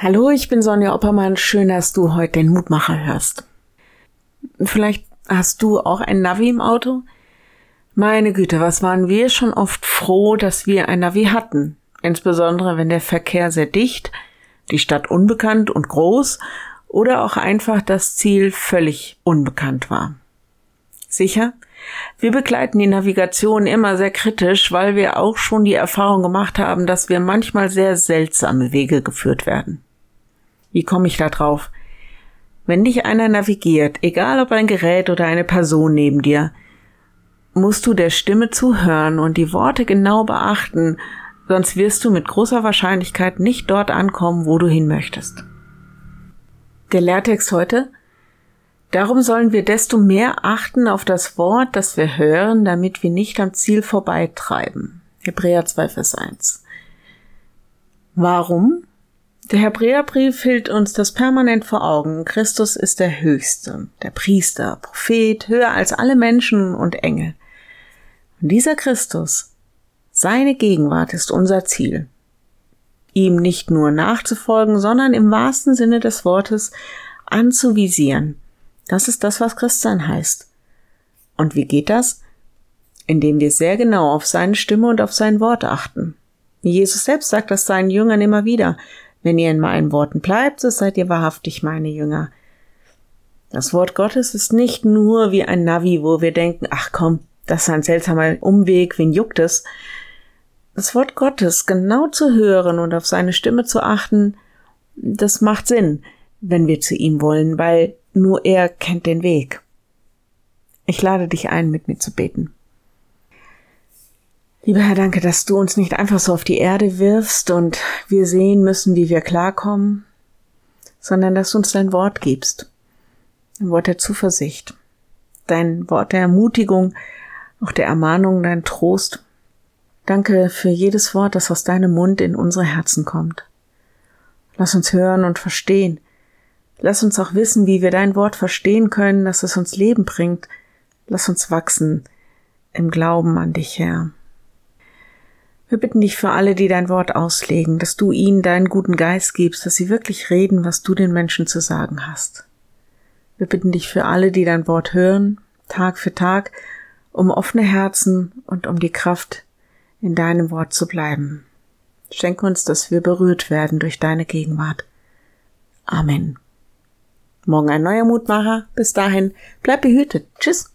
Hallo, ich bin Sonja Oppermann. Schön, dass du heute den Mutmacher hörst. Vielleicht hast du auch ein Navi im Auto? Meine Güte, was waren wir schon oft froh, dass wir ein Navi hatten. Insbesondere wenn der Verkehr sehr dicht, die Stadt unbekannt und groß oder auch einfach das Ziel völlig unbekannt war. Sicher? Wir begleiten die Navigation immer sehr kritisch, weil wir auch schon die Erfahrung gemacht haben, dass wir manchmal sehr seltsame Wege geführt werden. Wie komme ich da drauf? Wenn dich einer navigiert, egal ob ein Gerät oder eine Person neben dir, musst du der Stimme zuhören und die Worte genau beachten, sonst wirst du mit großer Wahrscheinlichkeit nicht dort ankommen, wo du hin möchtest. Der Lehrtext heute? Darum sollen wir desto mehr achten auf das Wort, das wir hören, damit wir nicht am Ziel vorbeitreiben. Hebräer 2, Vers 1. Warum? Der Hebräerbrief hält uns das permanent vor Augen. Christus ist der Höchste, der Priester, Prophet, höher als alle Menschen und Engel. Und dieser Christus, seine Gegenwart ist unser Ziel. Ihm nicht nur nachzufolgen, sondern im wahrsten Sinne des Wortes anzuvisieren. Das ist das, was Christsein heißt. Und wie geht das? Indem wir sehr genau auf seine Stimme und auf sein Wort achten. Jesus selbst sagt das seinen Jüngern immer wieder. Wenn ihr in meinen Worten bleibt, so seid ihr wahrhaftig meine Jünger. Das Wort Gottes ist nicht nur wie ein Navi, wo wir denken, ach komm, das ist ein seltsamer Umweg, wen juckt es? Das Wort Gottes genau zu hören und auf seine Stimme zu achten, das macht Sinn, wenn wir zu ihm wollen, weil nur er kennt den Weg. Ich lade dich ein, mit mir zu beten. Lieber Herr, danke, dass du uns nicht einfach so auf die Erde wirfst und wir sehen müssen, wie wir klarkommen, sondern dass du uns dein Wort gibst. Ein Wort der Zuversicht, dein Wort der Ermutigung, auch der Ermahnung, dein Trost. Danke für jedes Wort, das aus deinem Mund in unsere Herzen kommt. Lass uns hören und verstehen. Lass uns auch wissen, wie wir dein Wort verstehen können, dass es uns Leben bringt. Lass uns wachsen im Glauben an dich, Herr. Wir bitten dich für alle, die dein Wort auslegen, dass du ihnen deinen guten Geist gibst, dass sie wirklich reden, was du den Menschen zu sagen hast. Wir bitten dich für alle, die dein Wort hören, Tag für Tag, um offene Herzen und um die Kraft, in deinem Wort zu bleiben. Schenke uns, dass wir berührt werden durch deine Gegenwart. Amen. Morgen ein neuer Mutmacher. Bis dahin, bleib behütet. Tschüss.